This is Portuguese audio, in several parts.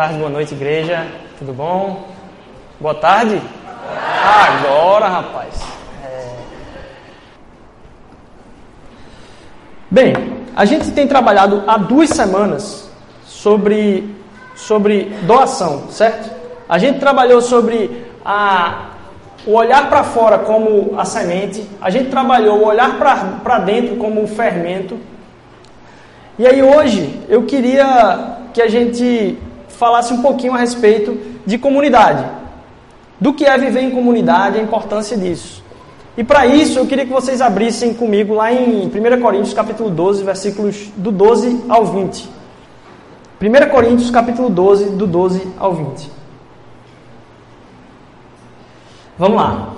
Tarde, boa noite, igreja. Tudo bom? Boa tarde? Agora, rapaz. É... Bem, a gente tem trabalhado há duas semanas sobre, sobre doação, certo? A gente trabalhou sobre a, o olhar para fora como a semente, a gente trabalhou o olhar para dentro como o fermento. E aí hoje eu queria que a gente falasse um pouquinho a respeito de comunidade. Do que é viver em comunidade, a importância disso. E para isso, eu queria que vocês abrissem comigo lá em 1 Coríntios capítulo 12, versículos do 12 ao 20. 1 Coríntios capítulo 12, do 12 ao 20. Vamos lá.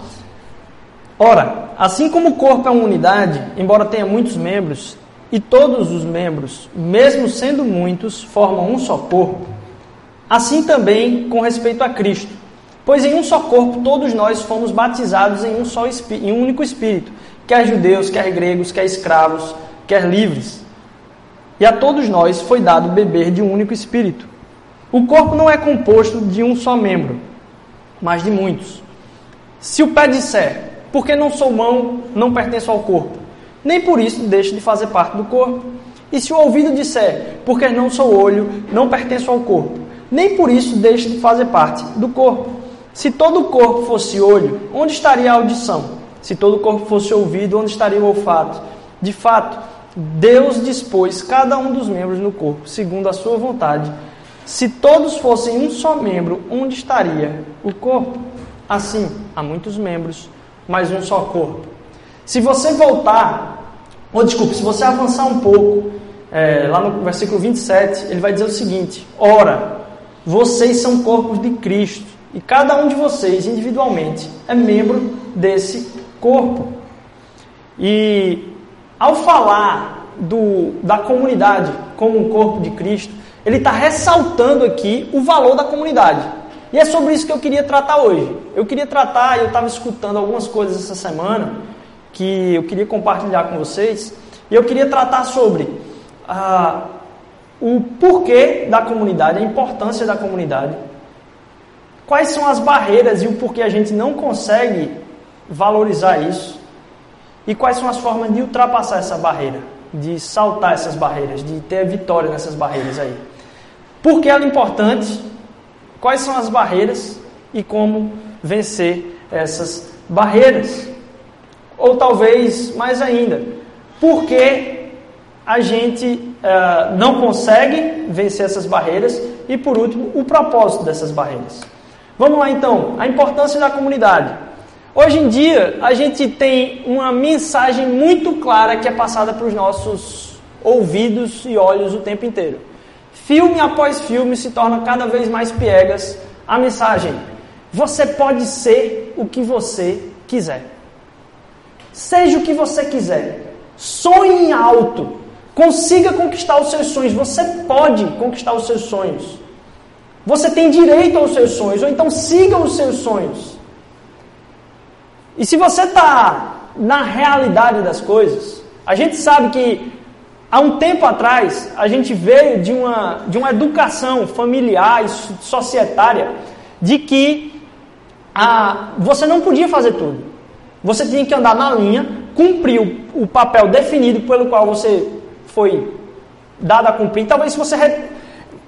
Ora, assim como o corpo é uma unidade, embora tenha muitos membros, e todos os membros, mesmo sendo muitos, formam um só corpo, Assim também com respeito a Cristo. Pois em um só corpo todos nós fomos batizados em um só em um único espírito, quer judeus, quer gregos, quer escravos, quer livres. E a todos nós foi dado beber de um único espírito. O corpo não é composto de um só membro, mas de muitos. Se o pé disser, porque não sou mão, não pertenço ao corpo, nem por isso deixe de fazer parte do corpo. E se o ouvido disser, porque não sou olho, não pertenço ao corpo, nem por isso deixa de fazer parte do corpo. Se todo o corpo fosse olho, onde estaria a audição? Se todo o corpo fosse ouvido, onde estaria o olfato? De fato, Deus dispôs cada um dos membros no corpo, segundo a sua vontade. Se todos fossem um só membro, onde estaria o corpo? Assim, há muitos membros, mas um só corpo. Se você voltar, ou desculpe, se você avançar um pouco, é, lá no versículo 27, ele vai dizer o seguinte: Ora, vocês são corpos de Cristo e cada um de vocês individualmente é membro desse corpo. E ao falar do, da comunidade como um corpo de Cristo, ele está ressaltando aqui o valor da comunidade. E é sobre isso que eu queria tratar hoje. Eu queria tratar, eu estava escutando algumas coisas essa semana que eu queria compartilhar com vocês, e eu queria tratar sobre ah, o porquê da comunidade, a importância da comunidade, quais são as barreiras e o porquê a gente não consegue valorizar isso, e quais são as formas de ultrapassar essa barreira, de saltar essas barreiras, de ter vitória nessas barreiras aí. Por que ela é importante? Quais são as barreiras e como vencer essas barreiras? Ou talvez mais ainda, por que a gente uh, não consegue vencer essas barreiras e, por último, o propósito dessas barreiras. Vamos lá então, a importância da comunidade. Hoje em dia, a gente tem uma mensagem muito clara que é passada para os nossos ouvidos e olhos o tempo inteiro. Filme após filme se torna cada vez mais piegas a mensagem: você pode ser o que você quiser. Seja o que você quiser. Sonhe alto. Consiga conquistar os seus sonhos. Você pode conquistar os seus sonhos. Você tem direito aos seus sonhos. Ou então siga os seus sonhos. E se você está na realidade das coisas, a gente sabe que há um tempo atrás a gente veio de uma, de uma educação familiar e societária de que ah, você não podia fazer tudo. Você tinha que andar na linha, cumprir o, o papel definido pelo qual você foi dada a cumprir. Talvez se você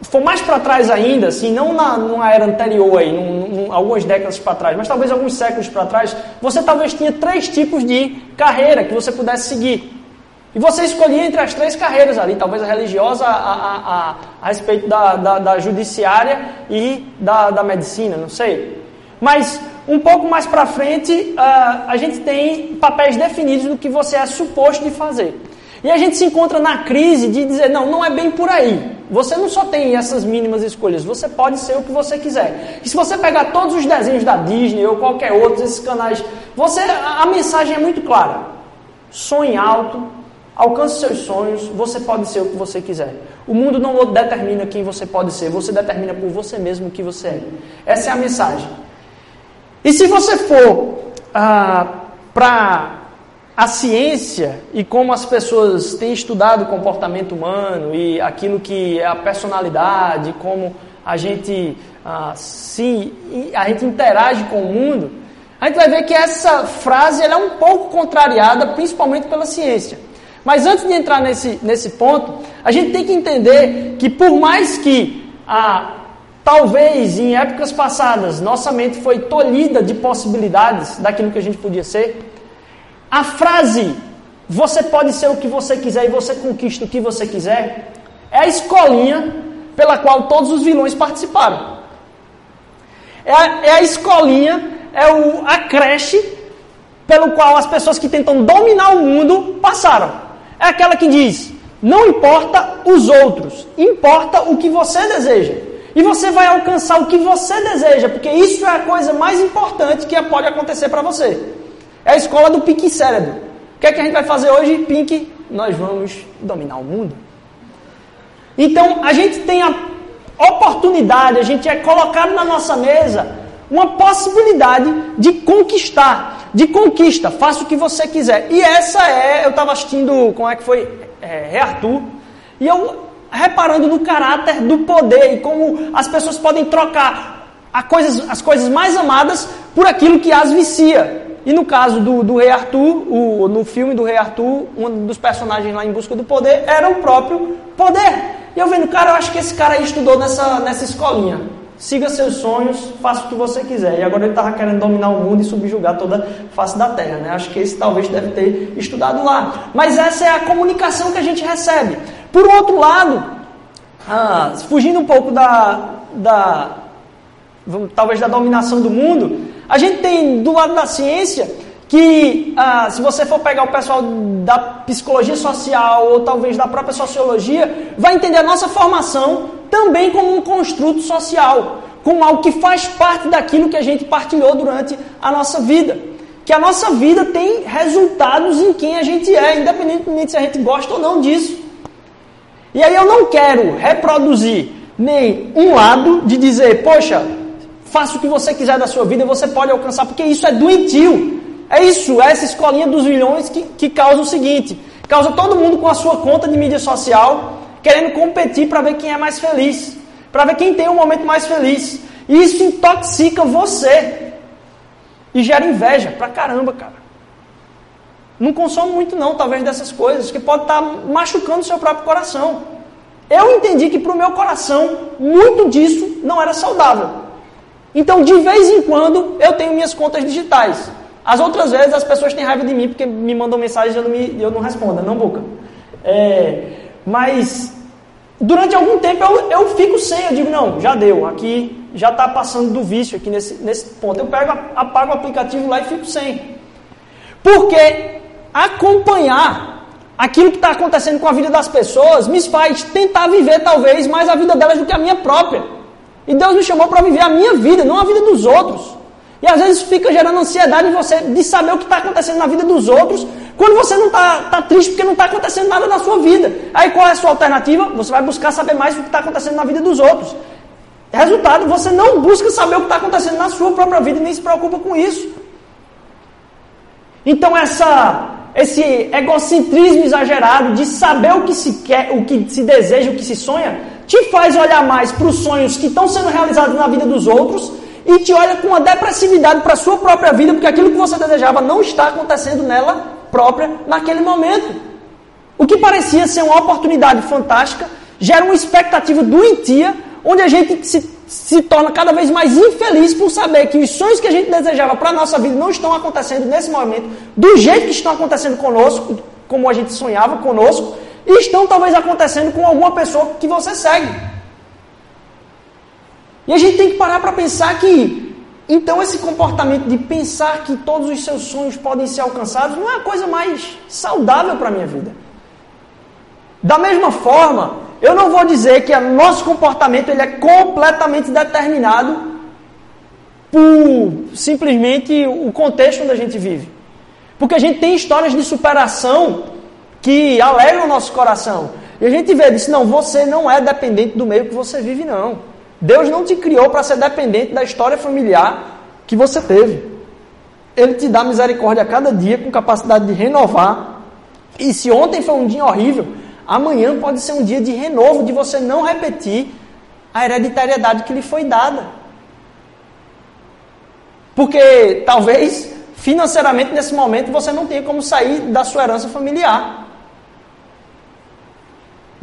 for mais para trás ainda, assim, não na, numa era anterior aí, num, num, algumas décadas para trás, mas talvez alguns séculos para trás, você talvez tinha três tipos de carreira que você pudesse seguir. E você escolhia entre as três carreiras ali, talvez a religiosa, a, a, a, a respeito da, da, da, judiciária e da, da medicina, não sei. Mas um pouco mais para frente, uh, a gente tem papéis definidos do que você é suposto de fazer. E a gente se encontra na crise de dizer, não, não é bem por aí. Você não só tem essas mínimas escolhas, você pode ser o que você quiser. E se você pegar todos os desenhos da Disney ou qualquer outro, esses canais, você a mensagem é muito clara. Sonhe alto, alcance seus sonhos, você pode ser o que você quiser. O mundo não determina quem você pode ser, você determina por você mesmo o que você é. Essa é a mensagem. E se você for ah, para a ciência e como as pessoas têm estudado o comportamento humano e aquilo que é a personalidade, como a gente ah, se a gente interage com o mundo, a gente vai ver que essa frase é um pouco contrariada, principalmente pela ciência. Mas antes de entrar nesse, nesse ponto, a gente tem que entender que por mais que ah, talvez em épocas passadas nossa mente foi tolhida de possibilidades daquilo que a gente podia ser, a frase você pode ser o que você quiser e você conquista o que você quiser é a escolinha pela qual todos os vilões participaram. É a, é a escolinha, é o, a creche pelo qual as pessoas que tentam dominar o mundo passaram. É aquela que diz: não importa os outros, importa o que você deseja. E você vai alcançar o que você deseja, porque isso é a coisa mais importante que pode acontecer para você. É a escola do pique cérebro. O que é que a gente vai fazer hoje, Pink? Nós vamos dominar o mundo. Então, a gente tem a oportunidade, a gente é colocado na nossa mesa uma possibilidade de conquistar, de conquista, faça o que você quiser. E essa é, eu estava assistindo, como é que foi, é, Rei Arthur, e eu reparando no caráter do poder e como as pessoas podem trocar coisas, as coisas mais amadas por aquilo que as vicia. E no caso do, do Rei Arthur, o, no filme do Rei Arthur, um dos personagens lá em busca do poder era o próprio poder. E eu vendo, cara, eu acho que esse cara aí estudou nessa, nessa escolinha. Siga seus sonhos, faça o que você quiser. E agora ele estava querendo dominar o mundo e subjugar toda a face da terra. Né? Acho que esse talvez deve ter estudado lá. Mas essa é a comunicação que a gente recebe. Por outro lado, ah, fugindo um pouco da, da talvez da dominação do mundo, a gente tem do lado da ciência que ah, se você for pegar o pessoal da psicologia social ou talvez da própria sociologia, vai entender a nossa formação também como um construto social, como algo que faz parte daquilo que a gente partilhou durante a nossa vida. Que a nossa vida tem resultados em quem a gente é, independentemente se a gente gosta ou não disso. E aí eu não quero reproduzir nem um lado de dizer, poxa, faça o que você quiser da sua vida você pode alcançar, porque isso é doentio. É isso, é essa escolinha dos milhões que, que causa o seguinte: causa todo mundo com a sua conta de mídia social querendo competir para ver quem é mais feliz, para ver quem tem um momento mais feliz. E isso intoxica você e gera inveja pra caramba, cara. Não consome muito não, talvez dessas coisas, que pode estar tá machucando o seu próprio coração. Eu entendi que para o meu coração muito disso não era saudável. Então, de vez em quando, eu tenho minhas contas digitais. As outras vezes as pessoas têm raiva de mim porque me mandam mensagem e eu não, me, eu não respondo, não boca. É, mas durante algum tempo eu, eu fico sem, eu digo, não, já deu, aqui já está passando do vício aqui nesse, nesse ponto. Eu pego, apago o aplicativo lá e fico sem. Porque acompanhar aquilo que está acontecendo com a vida das pessoas me faz tentar viver talvez mais a vida delas do que a minha própria. E Deus me chamou para viver a minha vida, não a vida dos outros. E às vezes fica gerando ansiedade em você de saber o que está acontecendo na vida dos outros, quando você não está tá triste porque não está acontecendo nada na sua vida. Aí qual é a sua alternativa? Você vai buscar saber mais o que está acontecendo na vida dos outros. Resultado, você não busca saber o que está acontecendo na sua própria vida e nem se preocupa com isso. Então essa, esse egocentrismo exagerado de saber o que se quer, o que se deseja, o que se sonha, te faz olhar mais para os sonhos que estão sendo realizados na vida dos outros e te olha com uma depressividade para a sua própria vida, porque aquilo que você desejava não está acontecendo nela própria naquele momento. O que parecia ser uma oportunidade fantástica gera uma expectativa doentia, onde a gente se, se torna cada vez mais infeliz por saber que os sonhos que a gente desejava para a nossa vida não estão acontecendo nesse momento, do jeito que estão acontecendo conosco, como a gente sonhava conosco, e estão talvez acontecendo com alguma pessoa que você segue. E a gente tem que parar para pensar que, então, esse comportamento de pensar que todos os seus sonhos podem ser alcançados não é a coisa mais saudável para a minha vida. Da mesma forma, eu não vou dizer que o nosso comportamento ele é completamente determinado por simplesmente o contexto onde a gente vive. Porque a gente tem histórias de superação que alegram o nosso coração. E a gente vê, diz, não, você não é dependente do meio que você vive, não. Deus não te criou para ser dependente da história familiar que você teve. Ele te dá misericórdia a cada dia com capacidade de renovar. E se ontem foi um dia horrível, amanhã pode ser um dia de renovo, de você não repetir a hereditariedade que lhe foi dada. Porque talvez financeiramente nesse momento você não tenha como sair da sua herança familiar.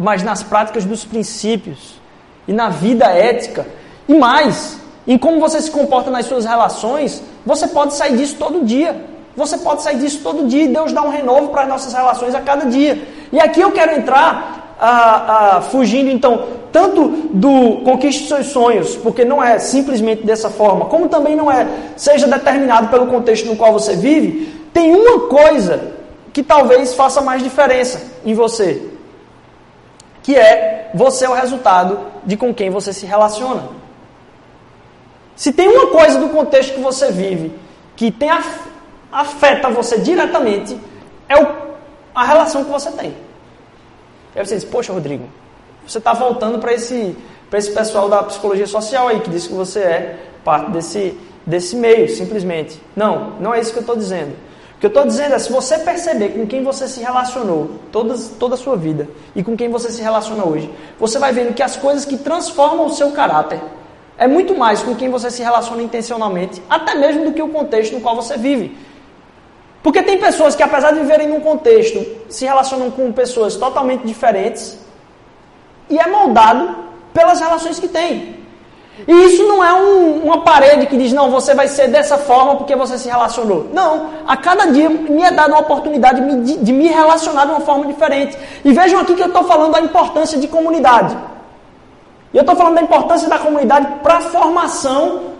Mas nas práticas dos princípios e na vida ética e mais, em como você se comporta nas suas relações, você pode sair disso todo dia. Você pode sair disso todo dia e Deus dá um renovo para as nossas relações a cada dia. E aqui eu quero entrar ah, ah, fugindo então tanto do conquiste seus sonhos, porque não é simplesmente dessa forma, como também não é seja determinado pelo contexto no qual você vive, tem uma coisa que talvez faça mais diferença em você, que é você é o resultado de com quem você se relaciona. Se tem uma coisa do contexto que você vive que tem afeta você diretamente, é o, a relação que você tem. Aí você diz, poxa, Rodrigo, você está voltando para esse, esse pessoal da psicologia social aí, que diz que você é parte desse, desse meio, simplesmente. Não, não é isso que eu estou dizendo. Que eu estou dizendo é, se você perceber com quem você se relacionou toda, toda a sua vida e com quem você se relaciona hoje, você vai vendo que as coisas que transformam o seu caráter é muito mais com quem você se relaciona intencionalmente, até mesmo do que o contexto no qual você vive. Porque tem pessoas que, apesar de viverem num contexto, se relacionam com pessoas totalmente diferentes e é moldado pelas relações que tem. E isso não é um, uma parede que diz, não, você vai ser dessa forma porque você se relacionou. Não, a cada dia me é dada uma oportunidade de, de, me relacionar de uma forma diferente. E vejam aqui que eu estou falando da importância de comunidade. E eu estou falando da importância da comunidade para a formação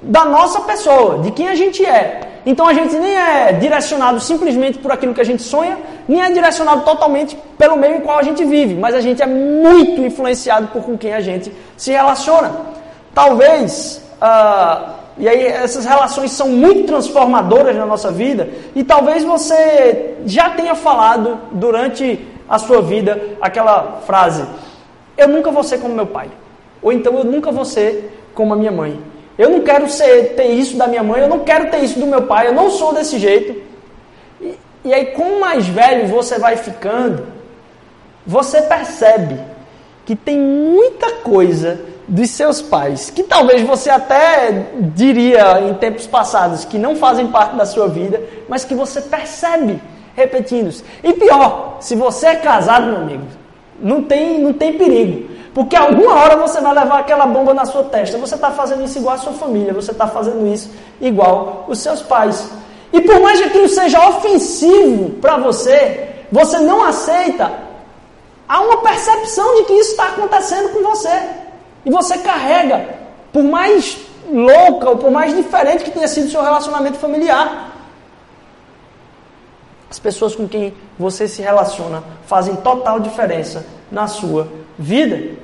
da nossa pessoa, de quem a gente é. Então a gente nem é direcionado simplesmente por aquilo que a gente sonha, nem é direcionado totalmente pelo meio em qual a gente vive, mas a gente é muito influenciado por com quem a gente se relaciona. Talvez, uh, e aí essas relações são muito transformadoras na nossa vida, e talvez você já tenha falado durante a sua vida aquela frase: Eu nunca vou ser como meu pai, ou então eu nunca vou ser como a minha mãe. Eu não quero ser, ter isso da minha mãe, eu não quero ter isso do meu pai, eu não sou desse jeito. E, e aí, com mais velho você vai ficando, você percebe que tem muita coisa dos seus pais, que talvez você até diria em tempos passados que não fazem parte da sua vida, mas que você percebe repetindo-se. E pior, se você é casado, meu amigo, não tem, não tem perigo. Porque alguma hora você vai levar aquela bomba na sua testa. Você está fazendo isso igual a sua família, você está fazendo isso igual os seus pais. E por mais que aquilo seja ofensivo para você, você não aceita, há uma percepção de que isso está acontecendo com você. E você carrega, por mais louca ou por mais diferente que tenha sido o seu relacionamento familiar. As pessoas com quem você se relaciona fazem total diferença na sua vida.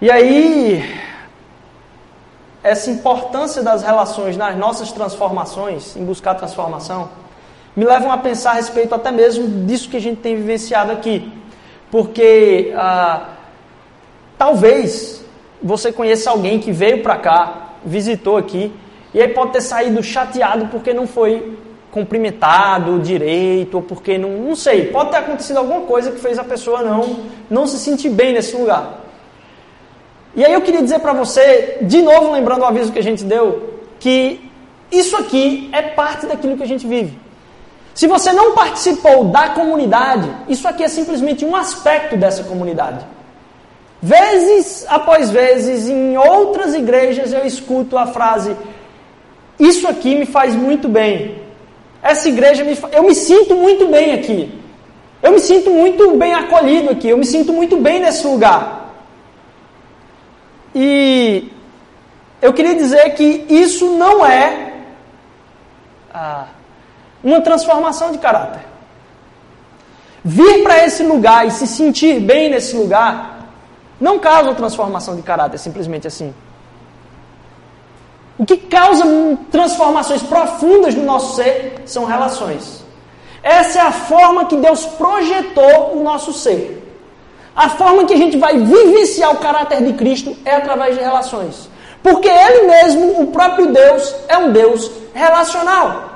E aí, essa importância das relações nas nossas transformações, em buscar transformação, me levam a pensar a respeito até mesmo disso que a gente tem vivenciado aqui. Porque ah, talvez você conheça alguém que veio para cá, visitou aqui, e aí pode ter saído chateado porque não foi cumprimentado direito, ou porque não, não sei, pode ter acontecido alguma coisa que fez a pessoa não, não se sentir bem nesse lugar. E aí eu queria dizer para você, de novo lembrando o aviso que a gente deu, que isso aqui é parte daquilo que a gente vive. Se você não participou da comunidade, isso aqui é simplesmente um aspecto dessa comunidade. Vezes após vezes, em outras igrejas, eu escuto a frase: Isso aqui me faz muito bem. Essa igreja, me, eu me sinto muito bem aqui. Eu me sinto muito bem acolhido aqui. Eu me sinto muito bem nesse lugar. E eu queria dizer que isso não é ah, uma transformação de caráter. Vir para esse lugar e se sentir bem nesse lugar não causa transformação de caráter, simplesmente assim. O que causa transformações profundas no nosso ser são relações. Essa é a forma que Deus projetou o nosso ser. A forma que a gente vai vivenciar o caráter de Cristo é através de relações. Porque Ele mesmo, o próprio Deus, é um Deus relacional.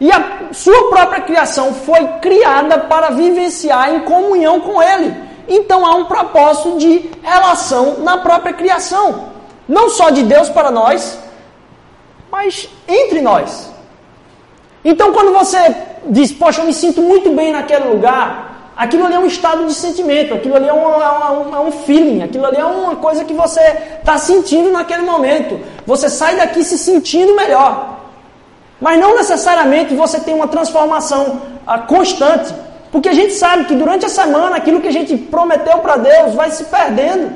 E a sua própria criação foi criada para vivenciar em comunhão com Ele. Então há um propósito de relação na própria criação. Não só de Deus para nós, mas entre nós. Então quando você diz, poxa, eu me sinto muito bem naquele lugar, aquilo ali é um estado de sentimento, aquilo ali é um, é um, é um feeling, aquilo ali é uma coisa que você está sentindo naquele momento. Você sai daqui se sentindo melhor. Mas não necessariamente você tem uma transformação ah, constante. Porque a gente sabe que durante a semana aquilo que a gente prometeu para Deus vai se perdendo.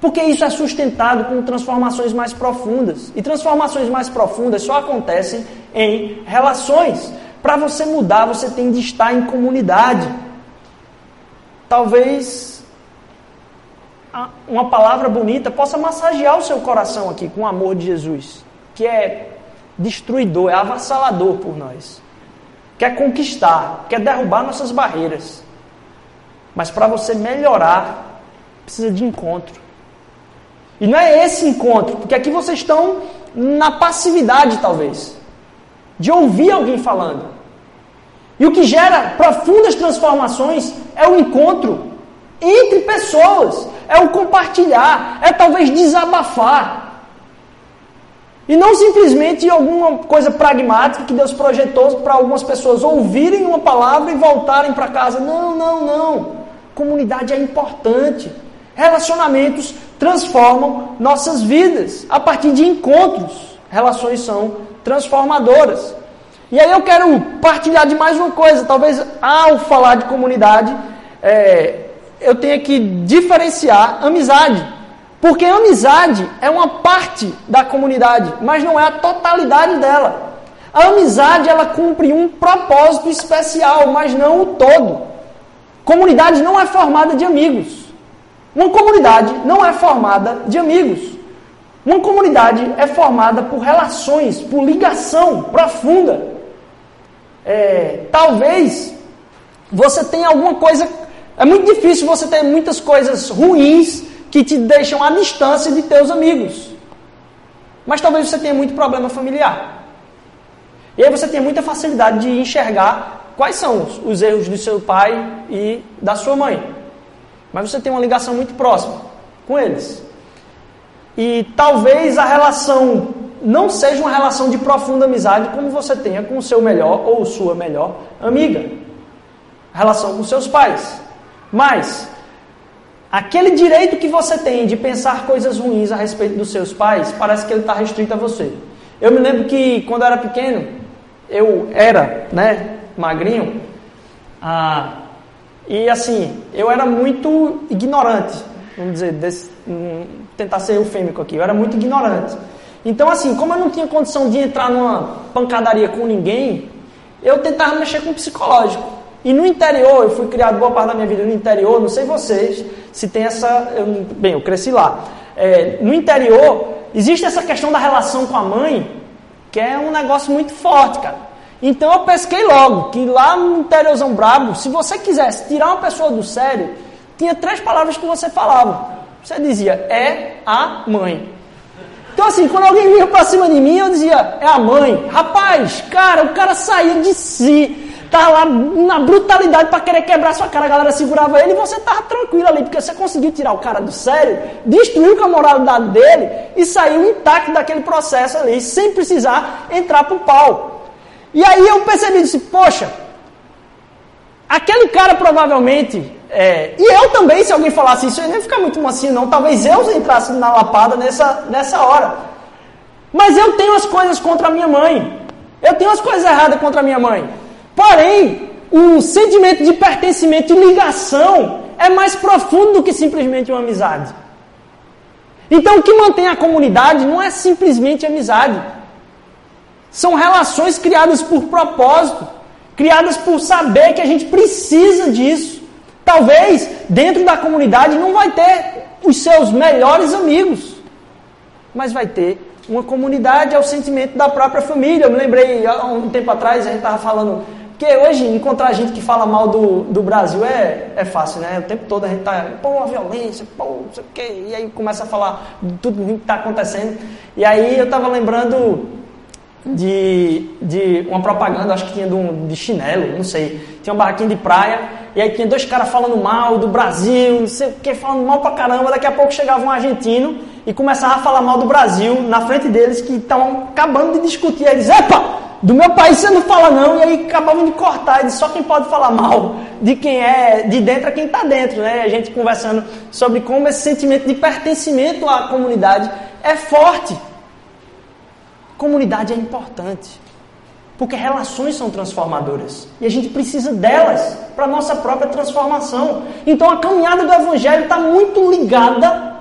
Porque isso é sustentado com transformações mais profundas. E transformações mais profundas só acontecem em relações. Para você mudar, você tem de estar em comunidade. Talvez uma palavra bonita possa massagear o seu coração aqui com o amor de Jesus, que é destruidor, é avassalador por nós. Quer conquistar, quer derrubar nossas barreiras. Mas para você melhorar, precisa de encontro. E não é esse encontro, porque aqui vocês estão na passividade, talvez, de ouvir alguém falando. E o que gera profundas transformações é o encontro entre pessoas, é o compartilhar, é talvez desabafar. E não simplesmente alguma coisa pragmática que Deus projetou para algumas pessoas ouvirem uma palavra e voltarem para casa. Não, não, não. Comunidade é importante. Relacionamentos transformam nossas vidas a partir de encontros. Relações são transformadoras. E aí eu quero partilhar de mais uma coisa. Talvez ao falar de comunidade, é, eu tenha que diferenciar amizade. Porque a amizade é uma parte da comunidade, mas não é a totalidade dela. A amizade ela cumpre um propósito especial, mas não o todo. Comunidade não é formada de amigos. Uma comunidade não é formada de amigos. Uma comunidade é formada por relações, por ligação profunda. É, talvez você tenha alguma coisa. É muito difícil você ter muitas coisas ruins que te deixam à distância de teus amigos. Mas talvez você tenha muito problema familiar. E aí você tenha muita facilidade de enxergar quais são os erros do seu pai e da sua mãe. Mas você tem uma ligação muito próxima com eles. E talvez a relação não seja uma relação de profunda amizade como você tenha com o seu melhor ou sua melhor amiga. A relação com seus pais. Mas Aquele direito que você tem de pensar coisas ruins a respeito dos seus pais, parece que ele está restrito a você. Eu me lembro que quando eu era pequeno, eu era, né, magrinho, ah, e assim, eu era muito ignorante, vamos dizer, desse, um, tentar ser eufêmico aqui, eu era muito ignorante. Então, assim, como eu não tinha condição de entrar numa pancadaria com ninguém, eu tentava mexer com o psicológico. E no interior, eu fui criado boa parte da minha vida no interior, não sei vocês, se tem essa. Eu, bem, eu cresci lá. É, no interior, existe essa questão da relação com a mãe, que é um negócio muito forte, cara. Então eu pesquei logo que lá no interiorzão brabo, se você quisesse tirar uma pessoa do sério, tinha três palavras que você falava. Você dizia, é a mãe. Então assim, quando alguém vinha pra cima de mim, eu dizia, é a mãe. Rapaz, cara, o cara saía de si tá lá na brutalidade para querer quebrar sua cara, a galera segurava ele e você tava tranquilo ali, porque você conseguiu tirar o cara do sério, destruiu com a moralidade dele e saiu intacto daquele processo ali, sem precisar entrar pro pau. E aí eu percebi, disse, poxa, aquele cara provavelmente, é, e eu também, se alguém falasse isso, eu não ia ficar muito mansinho não, talvez eu entrasse na lapada nessa, nessa hora. Mas eu tenho as coisas contra a minha mãe. Eu tenho as coisas erradas contra a minha mãe. Porém, o sentimento de pertencimento e ligação é mais profundo do que simplesmente uma amizade. Então, o que mantém a comunidade não é simplesmente amizade. São relações criadas por propósito, criadas por saber que a gente precisa disso. Talvez dentro da comunidade não vai ter os seus melhores amigos, mas vai ter uma comunidade, é o sentimento da própria família. Eu me lembrei, há um tempo atrás, a gente estava falando porque hoje encontrar gente que fala mal do, do Brasil é, é fácil, né? O tempo todo a gente tá, pô, a violência, pô, não sei o quê. E aí começa a falar de tudo que está acontecendo. E aí eu estava lembrando de, de uma propaganda, acho que tinha de, um, de chinelo, não sei. Tinha uma barraquinha de praia, e aí tinha dois caras falando mal do Brasil, não sei o que, falando mal pra caramba. Daqui a pouco chegava um argentino e começava a falar mal do Brasil na frente deles, que estavam acabando de discutir. Aí eles, epa, do meu país você não fala não, e aí acabavam de cortar. Eles, só quem pode falar mal de quem é de dentro é quem está dentro, né? A gente conversando sobre como esse sentimento de pertencimento à comunidade é forte. Comunidade é importante. Porque relações são transformadoras. E a gente precisa delas para a nossa própria transformação. Então a caminhada do Evangelho está muito ligada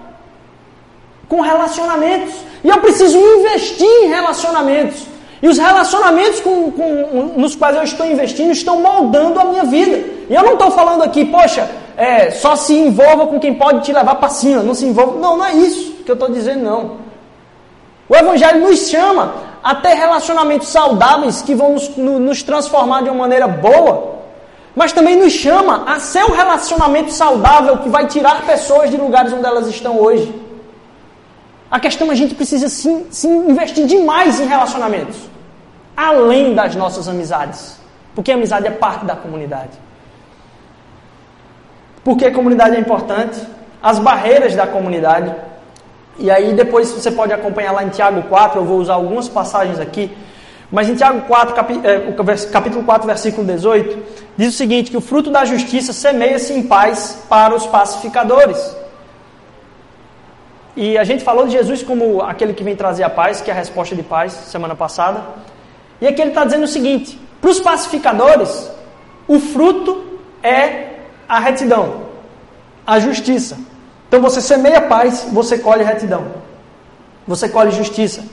com relacionamentos. E eu preciso investir em relacionamentos. E os relacionamentos com, com, nos quais eu estou investindo estão moldando a minha vida. E eu não estou falando aqui, poxa, é, só se envolva com quem pode te levar para cima, não se envolva. Não, não é isso que eu estou dizendo, não. O Evangelho nos chama a ter relacionamentos saudáveis que vão nos, nos transformar de uma maneira boa, mas também nos chama a ser um relacionamento saudável que vai tirar pessoas de lugares onde elas estão hoje. A questão é a gente precisa sim, sim investir demais em relacionamentos, além das nossas amizades, porque a amizade é parte da comunidade. Porque a comunidade é importante, as barreiras da comunidade e aí depois você pode acompanhar lá em Tiago 4, eu vou usar algumas passagens aqui. Mas em Tiago 4, é, capítulo 4, versículo 18, diz o seguinte: que o fruto da justiça semeia-se em paz para os pacificadores. E a gente falou de Jesus como aquele que vem trazer a paz, que é a resposta de paz, semana passada. E aqui ele está dizendo o seguinte: para os pacificadores, o fruto é a retidão, a justiça. Então você semeia paz, você colhe retidão. Você colhe justiça.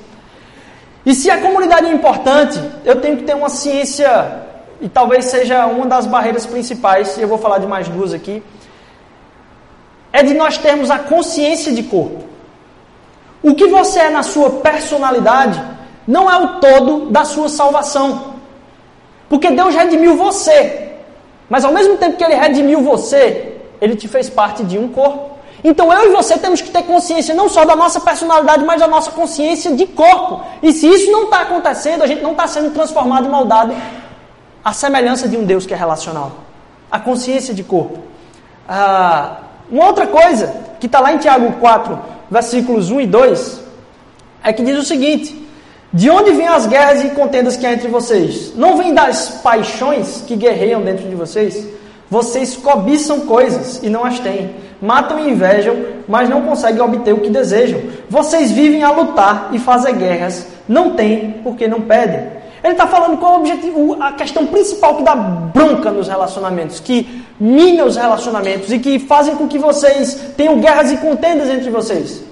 E se a comunidade é importante, eu tenho que ter uma ciência, e talvez seja uma das barreiras principais, e eu vou falar de mais duas aqui, é de nós termos a consciência de corpo. O que você é na sua personalidade não é o todo da sua salvação. Porque Deus redimiu você. Mas ao mesmo tempo que Ele redimiu você, Ele te fez parte de um corpo. Então eu e você temos que ter consciência não só da nossa personalidade, mas da nossa consciência de corpo. E se isso não está acontecendo, a gente não está sendo transformado e moldado à semelhança de um Deus que é relacional. A consciência de corpo. Ah, uma outra coisa que está lá em Tiago 4, versículos 1 e 2, é que diz o seguinte: De onde vêm as guerras e contendas que há entre vocês? Não vêm das paixões que guerreiam dentro de vocês? Vocês cobiçam coisas e não as têm matam e invejam, mas não conseguem obter o que desejam. Vocês vivem a lutar e fazer guerras, não têm porque não pedem. Ele está falando qual é o objetivo, a questão principal que dá bronca nos relacionamentos, que mina os relacionamentos e que fazem com que vocês tenham guerras e contendas entre vocês.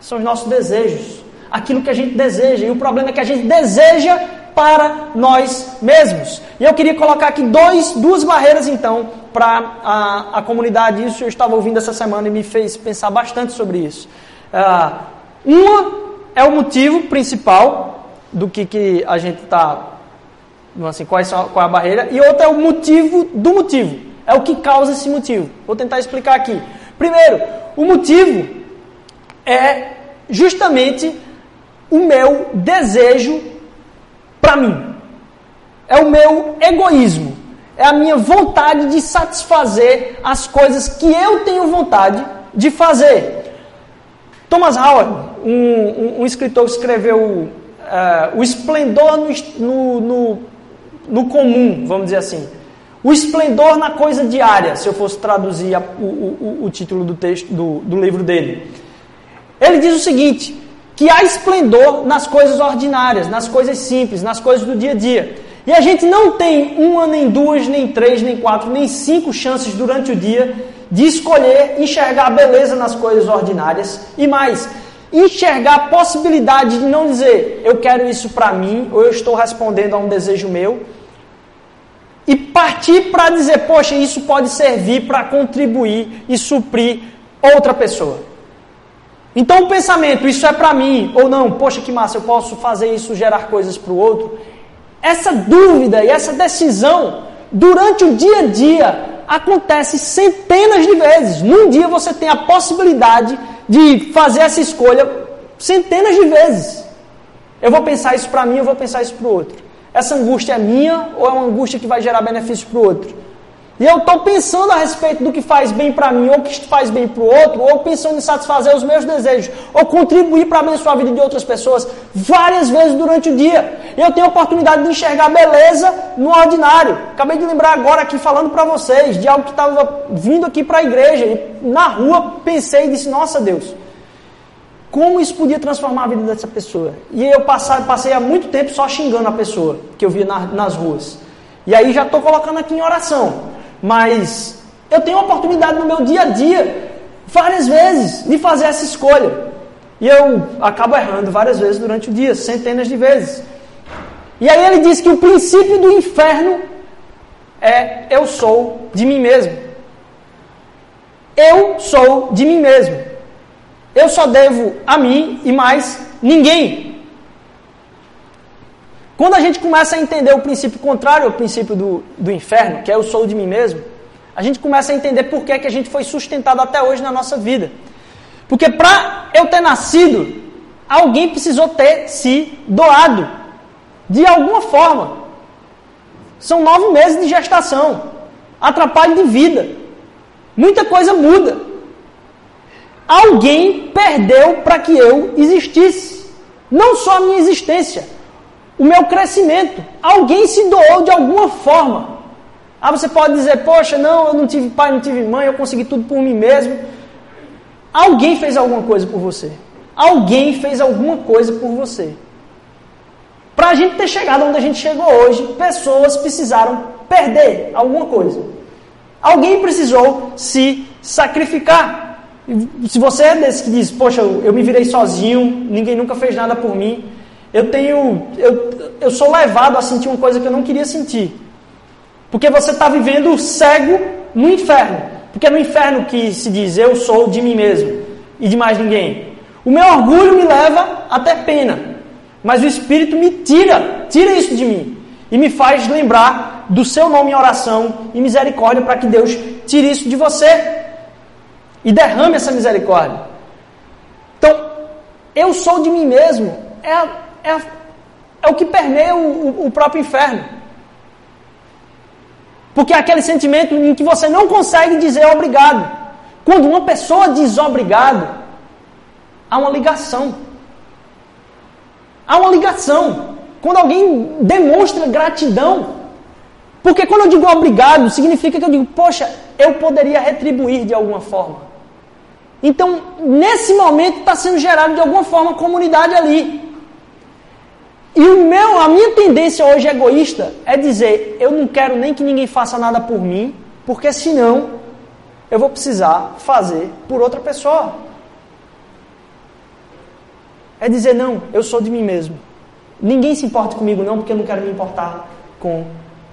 São os nossos desejos, aquilo que a gente deseja. E o problema é que a gente deseja para nós mesmos. E eu queria colocar aqui dois, duas barreiras, então, para a, a comunidade. Isso eu estava ouvindo essa semana e me fez pensar bastante sobre isso. Uh, uma é o motivo principal do que, que a gente está. Assim, qual, é, qual é a barreira? E outra é o motivo do motivo. É o que causa esse motivo. Vou tentar explicar aqui. Primeiro, o motivo é justamente o meu desejo para mim. É o meu egoísmo. É a minha vontade de satisfazer as coisas que eu tenho vontade de fazer. Thomas Howard, um, um, um escritor que escreveu uh, O Esplendor no, no, no, comum, vamos dizer assim. O esplendor na coisa diária, se eu fosse traduzir a, o, o, o, título do texto do, do livro dele. Ele diz o seguinte: que há esplendor nas coisas ordinárias, nas coisas simples, nas coisas do dia a dia. E a gente não tem uma, nem duas, nem três, nem quatro, nem cinco chances durante o dia de escolher enxergar a beleza nas coisas ordinárias e mais, enxergar a possibilidade de não dizer eu quero isso para mim ou eu estou respondendo a um desejo meu e partir para dizer, poxa, isso pode servir para contribuir e suprir outra pessoa. Então o pensamento, isso é para mim, ou não, poxa que massa, eu posso fazer isso, gerar coisas para o outro. Essa dúvida e essa decisão, durante o dia a dia, acontece centenas de vezes. Num dia você tem a possibilidade de fazer essa escolha centenas de vezes. Eu vou pensar isso para mim, eu vou pensar isso para o outro. Essa angústia é minha ou é uma angústia que vai gerar benefício para o outro? E eu estou pensando a respeito do que faz bem para mim ou que faz bem para o outro, ou pensando em satisfazer os meus desejos, ou contribuir para abençoar a vida de outras pessoas várias vezes durante o dia. Eu tenho a oportunidade de enxergar beleza no ordinário. Acabei de lembrar agora aqui falando para vocês de algo que estava vindo aqui para a igreja e na rua pensei e disse: Nossa Deus, como isso podia transformar a vida dessa pessoa? E eu passei, passei há muito tempo só xingando a pessoa que eu via na, nas ruas. E aí já estou colocando aqui em oração. Mas eu tenho a oportunidade no meu dia a dia, várias vezes, de fazer essa escolha. E eu acabo errando várias vezes durante o dia, centenas de vezes. E aí ele diz que o princípio do inferno é eu sou de mim mesmo. Eu sou de mim mesmo. Eu só devo a mim e mais ninguém. Quando a gente começa a entender o princípio contrário ao princípio do, do inferno, que é eu sou de mim mesmo, a gente começa a entender por que, é que a gente foi sustentado até hoje na nossa vida. Porque para eu ter nascido, alguém precisou ter se doado de alguma forma. São nove meses de gestação, atrapalho de vida, muita coisa muda. Alguém perdeu para que eu existisse, não só a minha existência, o meu crescimento. Alguém se doou de alguma forma. Ah, você pode dizer, poxa, não, eu não tive pai, não tive mãe, eu consegui tudo por mim mesmo. Alguém fez alguma coisa por você. Alguém fez alguma coisa por você. Para a gente ter chegado onde a gente chegou hoje, pessoas precisaram perder alguma coisa. Alguém precisou se sacrificar. Se você é desse que diz, poxa, eu me virei sozinho, ninguém nunca fez nada por mim, eu tenho. Eu, eu sou levado a sentir uma coisa que eu não queria sentir. Porque você está vivendo cego no inferno. Porque é no inferno que se diz eu sou de mim mesmo e de mais ninguém. O meu orgulho me leva até pena. Mas o Espírito me tira, tira isso de mim. E me faz lembrar do seu nome em oração e misericórdia para que Deus tire isso de você. E derrame essa misericórdia. Então, eu sou de mim mesmo. É é, é o que permeia o, o próprio inferno. Porque é aquele sentimento em que você não consegue dizer obrigado. Quando uma pessoa diz obrigado, há uma ligação. Há uma ligação. Quando alguém demonstra gratidão. Porque quando eu digo obrigado, significa que eu digo, poxa, eu poderia retribuir de alguma forma. Então, nesse momento, está sendo gerado de alguma forma comunidade ali. E o meu, a minha tendência hoje egoísta é dizer: eu não quero nem que ninguém faça nada por mim, porque senão eu vou precisar fazer por outra pessoa. É dizer: não, eu sou de mim mesmo. Ninguém se importa comigo, não, porque eu não quero me importar com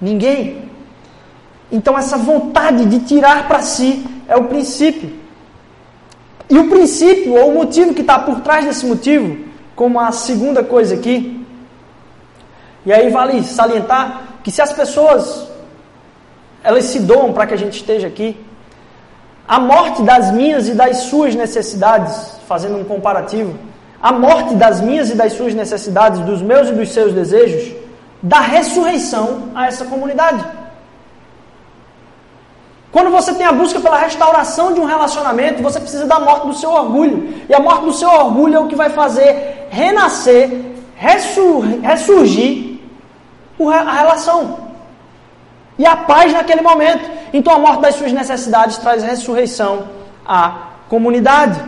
ninguém. Então, essa vontade de tirar para si é o princípio. E o princípio, ou o motivo que está por trás desse motivo, como a segunda coisa aqui, e aí vale salientar que se as pessoas elas se doam para que a gente esteja aqui, a morte das minhas e das suas necessidades, fazendo um comparativo, a morte das minhas e das suas necessidades, dos meus e dos seus desejos, dá ressurreição a essa comunidade. Quando você tem a busca pela restauração de um relacionamento, você precisa da morte do seu orgulho. E a morte do seu orgulho é o que vai fazer renascer, ressur ressurgir a relação. E a paz naquele momento. Então a morte das suas necessidades traz ressurreição à comunidade.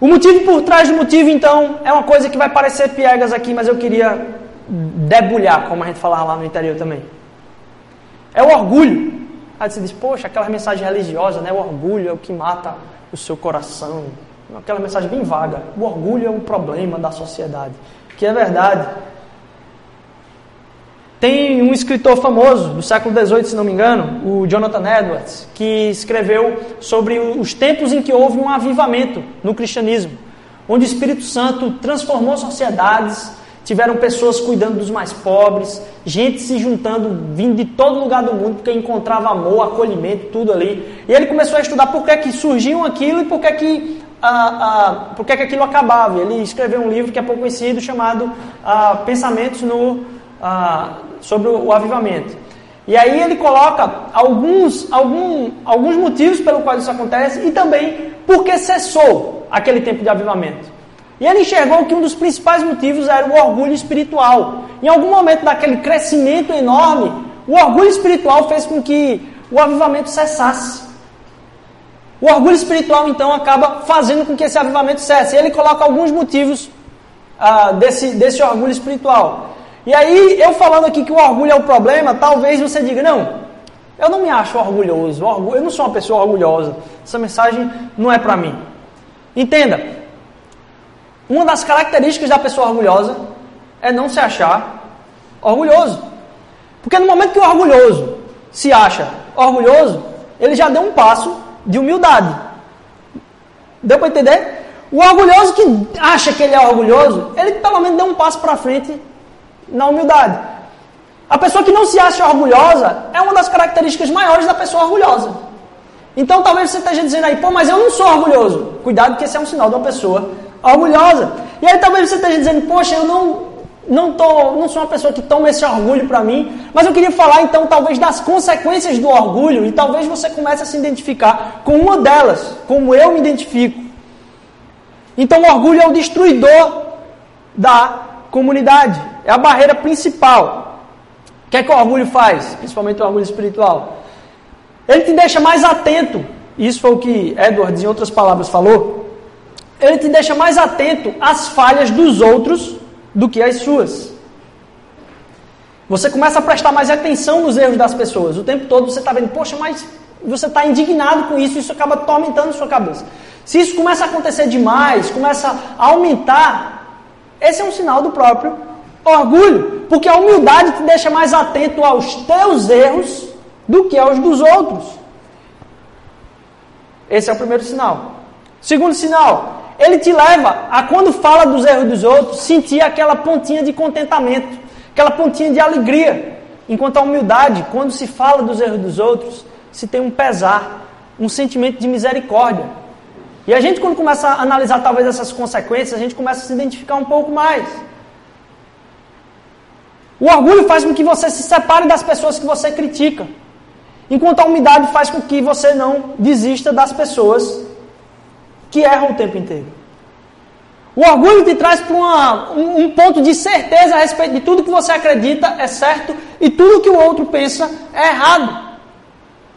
O motivo por trás do motivo, então, é uma coisa que vai parecer piegas aqui, mas eu queria debulhar, como a gente falava lá no interior também. É o orgulho. Aí você diz, poxa, aquela mensagem religiosa, né? O orgulho é o que mata o seu coração. Aquela mensagem bem vaga. O orgulho é um problema da sociedade. Que é verdade. Tem um escritor famoso do século XVIII, se não me engano, o Jonathan Edwards, que escreveu sobre os tempos em que houve um avivamento no cristianismo, onde o Espírito Santo transformou sociedades, tiveram pessoas cuidando dos mais pobres, gente se juntando, vindo de todo lugar do mundo, porque encontrava amor, acolhimento, tudo ali. E ele começou a estudar por que, que surgiam aquilo e por que, que ah, por que, é que aquilo acabava. Ele escreveu um livro que é pouco conhecido chamado ah, Pensamentos no, ah, sobre o, avivamento. E aí ele coloca alguns, algum, alguns motivos pelo qual isso acontece e também porque cessou aquele tempo de avivamento. E ele enxergou que um dos principais motivos era o orgulho espiritual. Em algum momento daquele crescimento enorme, o orgulho espiritual fez com que o avivamento cessasse. O orgulho espiritual, então, acaba fazendo com que esse avivamento cesse. E ele coloca alguns motivos ah, desse, desse orgulho espiritual. E aí, eu falando aqui que o orgulho é o problema, talvez você diga, não, eu não me acho orgulhoso, eu não sou uma pessoa orgulhosa. Essa mensagem não é para mim. Entenda, uma das características da pessoa orgulhosa é não se achar orgulhoso. Porque no momento que o orgulhoso se acha orgulhoso, ele já deu um passo de humildade. Deu para entender? O orgulhoso que acha que ele é orgulhoso, ele pelo menos deu um passo para frente na humildade. A pessoa que não se acha orgulhosa é uma das características maiores da pessoa orgulhosa. Então talvez você esteja dizendo aí, pô, mas eu não sou orgulhoso. Cuidado que esse é um sinal de uma pessoa orgulhosa. E aí talvez você esteja dizendo, poxa, eu não, não, tô, não sou uma pessoa que toma esse orgulho para mim, mas eu queria falar então talvez das consequências do orgulho e talvez você comece a se identificar com uma delas, como eu me identifico. Então o orgulho é o destruidor da comunidade, é a barreira principal. O que é que o orgulho faz? Principalmente o orgulho espiritual. Ele te deixa mais atento, isso foi o que Edwards, em outras palavras, falou. Ele te deixa mais atento às falhas dos outros do que as suas. Você começa a prestar mais atenção nos erros das pessoas. O tempo todo você está vendo, poxa, mas você está indignado com isso, isso acaba tormentando sua cabeça. Se isso começa a acontecer demais, começa a aumentar, esse é um sinal do próprio orgulho. Porque a humildade te deixa mais atento aos teus erros do que aos dos outros. Esse é o primeiro sinal. Segundo sinal, ele te leva a, quando fala dos erros dos outros, sentir aquela pontinha de contentamento, aquela pontinha de alegria. Enquanto a humildade, quando se fala dos erros dos outros, se tem um pesar, um sentimento de misericórdia. E a gente, quando começa a analisar talvez essas consequências, a gente começa a se identificar um pouco mais. O orgulho faz com que você se separe das pessoas que você critica. Enquanto a humildade faz com que você não desista das pessoas que erram o tempo inteiro. O orgulho te traz para um, um ponto de certeza a respeito de tudo que você acredita é certo e tudo que o outro pensa é errado.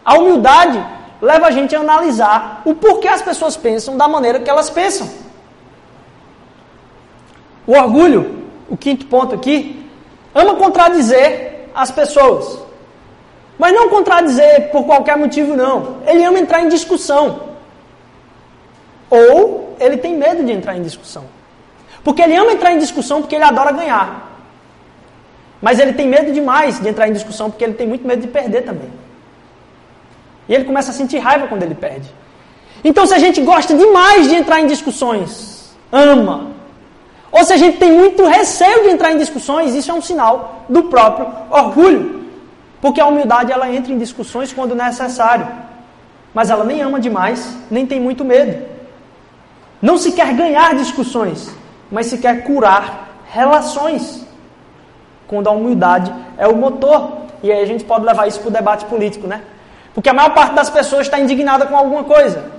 A humildade leva a gente a analisar o porquê as pessoas pensam da maneira que elas pensam. O orgulho, o quinto ponto aqui, ama contradizer as pessoas. Mas não contradizer por qualquer motivo, não. Ele ama entrar em discussão. Ou ele tem medo de entrar em discussão. Porque ele ama entrar em discussão porque ele adora ganhar. Mas ele tem medo demais de entrar em discussão porque ele tem muito medo de perder também. E ele começa a sentir raiva quando ele perde. Então, se a gente gosta demais de entrar em discussões, ama. Ou se a gente tem muito receio de entrar em discussões, isso é um sinal do próprio orgulho. Porque a humildade ela entra em discussões quando necessário. Mas ela nem ama demais, nem tem muito medo. Não se quer ganhar discussões, mas se quer curar relações. Quando a humildade é o motor. E aí a gente pode levar isso para o debate político, né? Porque a maior parte das pessoas está indignada com alguma coisa.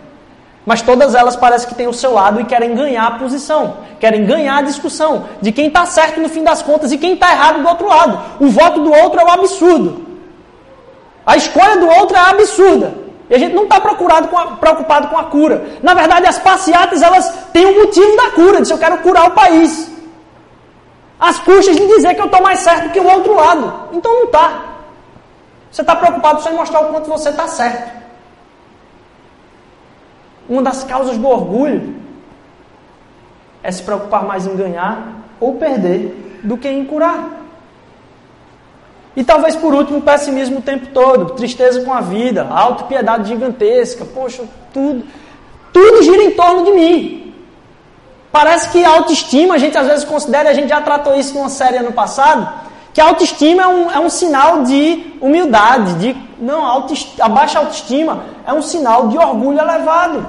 Mas todas elas parecem que têm o seu lado e querem ganhar a posição, querem ganhar a discussão de quem está certo no fim das contas e quem está errado do outro lado. O voto do outro é o absurdo. A escolha do outro é absurda. E a gente não está preocupado com a cura. Na verdade, as passeatas elas têm um motivo da cura, de se eu quero curar o país. As custas de dizer que eu estou mais certo que o outro lado. Então não está. Você está preocupado só em mostrar o quanto você está certo. Uma das causas do orgulho é se preocupar mais em ganhar ou perder do que em curar. E talvez por último, pessimismo o tempo todo, tristeza com a vida, autopiedade gigantesca, poxa, tudo, tudo gira em torno de mim. Parece que a autoestima, a gente às vezes considera, a gente já tratou isso numa série ano passado, que a autoestima é um, é um sinal de humildade, de não, autoestima, a baixa autoestima é um sinal de orgulho elevado.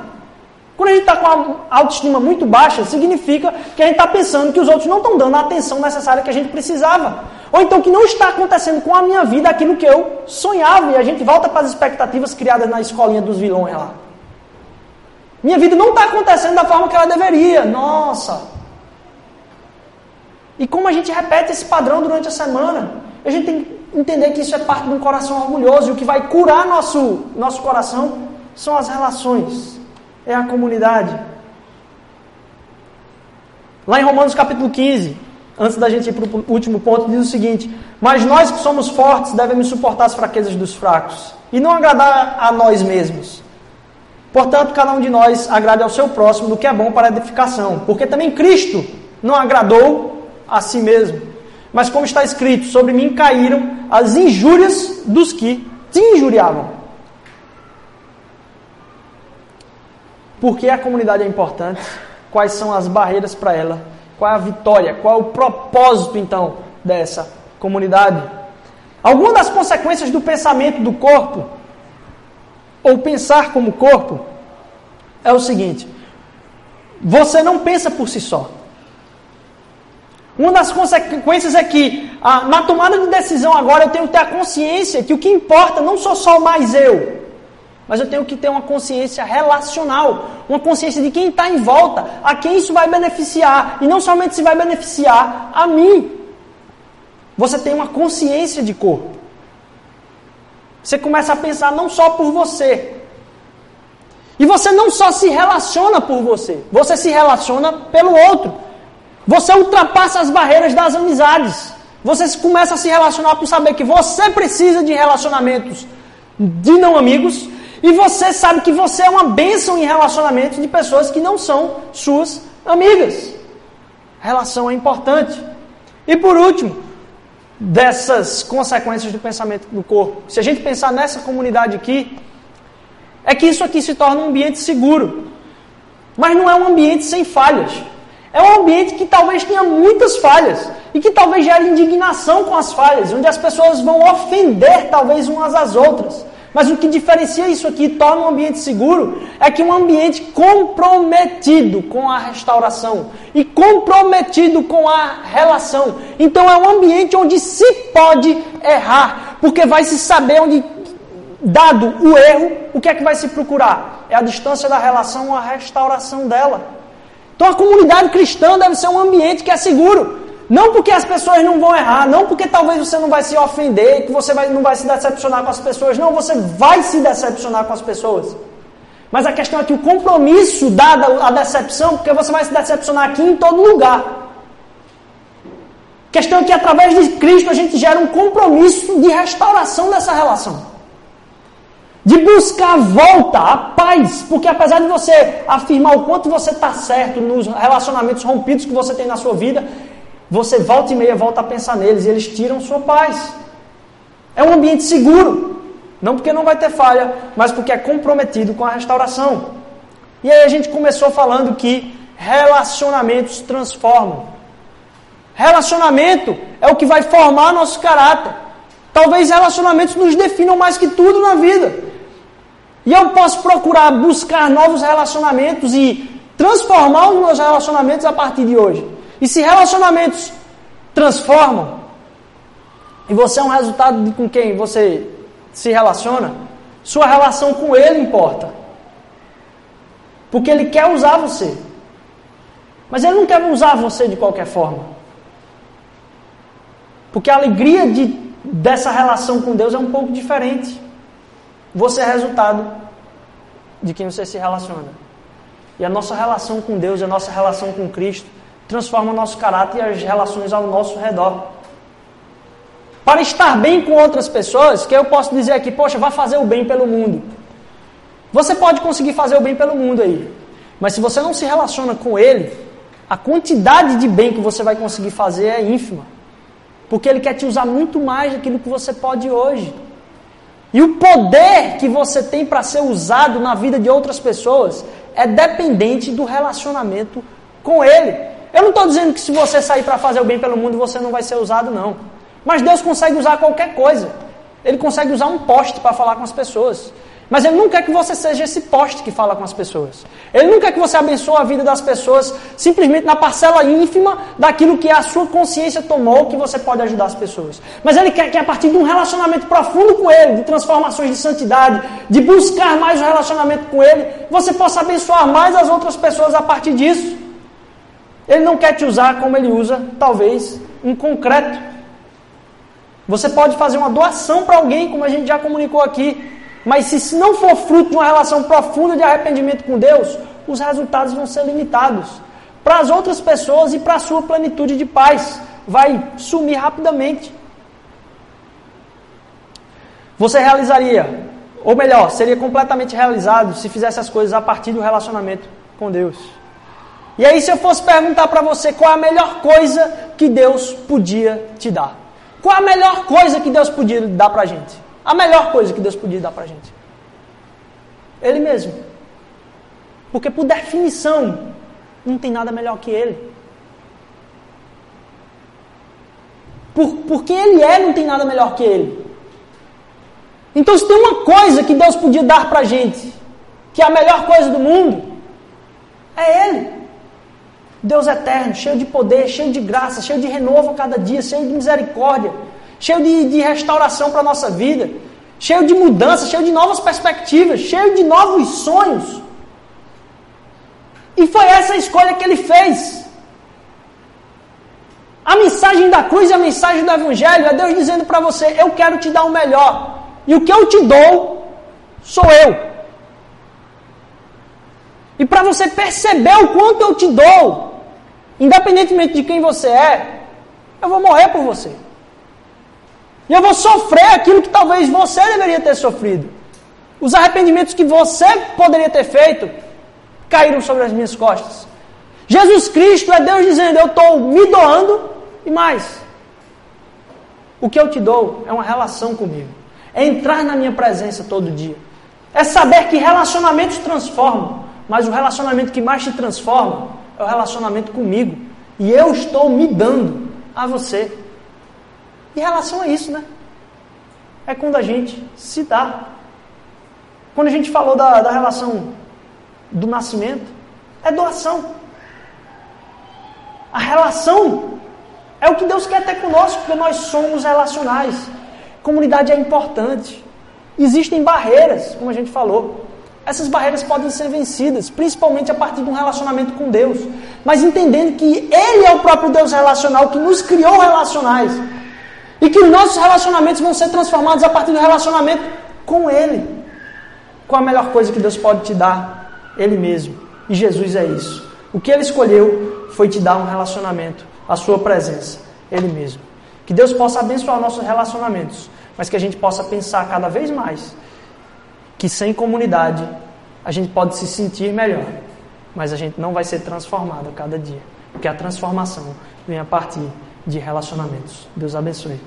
Quando a gente está com a autoestima muito baixa, significa que a gente está pensando que os outros não estão dando a atenção necessária que a gente precisava. Ou então que não está acontecendo com a minha vida aquilo que eu sonhava. E a gente volta para as expectativas criadas na escolinha dos vilões lá. Minha vida não está acontecendo da forma que ela deveria. Nossa! E como a gente repete esse padrão durante a semana, a gente tem que entender que isso é parte de um coração orgulhoso. E o que vai curar nosso, nosso coração são as relações, é a comunidade. Lá em Romanos capítulo 15, antes da gente ir para o último ponto, diz o seguinte: Mas nós que somos fortes devemos suportar as fraquezas dos fracos e não agradar a nós mesmos. Portanto, cada um de nós agrade ao seu próximo do que é bom para a edificação, porque também Cristo não agradou a si mesmo. Mas como está escrito, sobre mim caíram as injúrias dos que te injuriavam. Por que a comunidade é importante? Quais são as barreiras para ela? Qual é a vitória? Qual é o propósito, então, dessa comunidade? Algumas das consequências do pensamento do corpo, ou pensar como corpo, é o seguinte: você não pensa por si só. Uma das consequências é que, ah, na tomada de decisão agora, eu tenho que ter a consciência que o que importa não sou só mais eu, mas eu tenho que ter uma consciência relacional, uma consciência de quem está em volta, a quem isso vai beneficiar, e não somente se vai beneficiar a mim. Você tem uma consciência de corpo. Você começa a pensar não só por você. E você não só se relaciona por você, você se relaciona pelo outro. Você ultrapassa as barreiras das amizades. Você começa a se relacionar por saber que você precisa de relacionamentos de não amigos e você sabe que você é uma bênção em relacionamentos de pessoas que não são suas amigas. Relação é importante. E por último, dessas consequências do pensamento do corpo, se a gente pensar nessa comunidade aqui, é que isso aqui se torna um ambiente seguro. Mas não é um ambiente sem falhas. É um ambiente que talvez tenha muitas falhas e que talvez gere indignação com as falhas, onde as pessoas vão ofender talvez umas às outras. Mas o que diferencia isso aqui e torna um ambiente seguro é que um ambiente comprometido com a restauração e comprometido com a relação. Então é um ambiente onde se pode errar, porque vai se saber onde, dado o erro, o que é que vai se procurar? É a distância da relação, a restauração dela. Então a comunidade cristã deve ser um ambiente que é seguro. Não porque as pessoas não vão errar, não porque talvez você não vai se ofender, que você vai, não vai se decepcionar com as pessoas. Não, você vai se decepcionar com as pessoas. Mas a questão é que o compromisso dado a decepção, porque você vai se decepcionar aqui em todo lugar. A questão é que através de Cristo a gente gera um compromisso de restauração dessa relação de buscar a volta, a paz, porque apesar de você afirmar o quanto você está certo nos relacionamentos rompidos que você tem na sua vida, você volta e meia volta a pensar neles e eles tiram sua paz. É um ambiente seguro, não porque não vai ter falha, mas porque é comprometido com a restauração. E aí a gente começou falando que relacionamentos transformam. Relacionamento é o que vai formar nosso caráter. Talvez relacionamentos nos definam mais que tudo na vida. E eu posso procurar buscar novos relacionamentos e transformar os meus relacionamentos a partir de hoje. E se relacionamentos transformam, e você é um resultado de com quem você se relaciona, sua relação com ele importa. Porque ele quer usar você. Mas ele não quer usar você de qualquer forma. Porque a alegria de, dessa relação com Deus é um pouco diferente. Você é resultado de quem você se relaciona. E a nossa relação com Deus, a nossa relação com Cristo, transforma o nosso caráter e as relações ao nosso redor. Para estar bem com outras pessoas, que eu posso dizer aqui, poxa, vá fazer o bem pelo mundo. Você pode conseguir fazer o bem pelo mundo aí. Mas se você não se relaciona com ele, a quantidade de bem que você vai conseguir fazer é ínfima. Porque ele quer te usar muito mais daquilo que você pode hoje. E o poder que você tem para ser usado na vida de outras pessoas é dependente do relacionamento com Ele. Eu não estou dizendo que se você sair para fazer o bem pelo mundo você não vai ser usado, não. Mas Deus consegue usar qualquer coisa. Ele consegue usar um poste para falar com as pessoas. Mas Ele não quer que você seja esse poste que fala com as pessoas. Ele não quer que você abençoe a vida das pessoas simplesmente na parcela ínfima daquilo que a sua consciência tomou que você pode ajudar as pessoas. Mas Ele quer que a partir de um relacionamento profundo com Ele, de transformações de santidade, de buscar mais o relacionamento com Ele, você possa abençoar mais as outras pessoas a partir disso. Ele não quer te usar como Ele usa, talvez, em concreto. Você pode fazer uma doação para alguém, como a gente já comunicou aqui, mas se não for fruto de uma relação profunda de arrependimento com Deus, os resultados vão ser limitados. Para as outras pessoas e para a sua plenitude de paz, vai sumir rapidamente. Você realizaria, ou melhor, seria completamente realizado se fizesse as coisas a partir do relacionamento com Deus. E aí, se eu fosse perguntar para você qual é a melhor coisa que Deus podia te dar? Qual é a melhor coisa que Deus podia dar para a gente? A melhor coisa que Deus podia dar para a gente. Ele mesmo. Porque, por definição, não tem nada melhor que Ele. Por, por quem Ele é, não tem nada melhor que Ele. Então, se tem uma coisa que Deus podia dar para a gente, que é a melhor coisa do mundo, é Ele. Deus eterno, cheio de poder, cheio de graça, cheio de renovo a cada dia, cheio de misericórdia cheio de, de restauração para a nossa vida, cheio de mudança, cheio de novas perspectivas, cheio de novos sonhos. E foi essa a escolha que ele fez. A mensagem da cruz e a mensagem do Evangelho é Deus dizendo para você: Eu quero te dar o melhor. E o que eu te dou, sou eu. E para você perceber o quanto eu te dou, independentemente de quem você é, eu vou morrer por você. E eu vou sofrer aquilo que talvez você deveria ter sofrido. Os arrependimentos que você poderia ter feito caíram sobre as minhas costas. Jesus Cristo é Deus dizendo: Eu estou me doando e mais. O que eu te dou é uma relação comigo. É entrar na minha presença todo dia. É saber que relacionamentos transformam. Mas o relacionamento que mais te transforma é o relacionamento comigo. E eu estou me dando a você. Em relação a isso, né? É quando a gente se dá. Quando a gente falou da, da relação do nascimento, é doação. A relação é o que Deus quer ter conosco, porque nós somos relacionais. Comunidade é importante. Existem barreiras, como a gente falou. Essas barreiras podem ser vencidas, principalmente a partir de um relacionamento com Deus. Mas entendendo que Ele é o próprio Deus relacional que nos criou relacionais. E que os nossos relacionamentos vão ser transformados a partir do relacionamento com Ele. Qual a melhor coisa que Deus pode te dar? Ele mesmo. E Jesus é isso. O que Ele escolheu foi te dar um relacionamento, a Sua presença, Ele mesmo. Que Deus possa abençoar nossos relacionamentos, mas que a gente possa pensar cada vez mais que sem comunidade a gente pode se sentir melhor, mas a gente não vai ser transformado a cada dia, porque a transformação vem a partir de relacionamentos. Deus abençoe.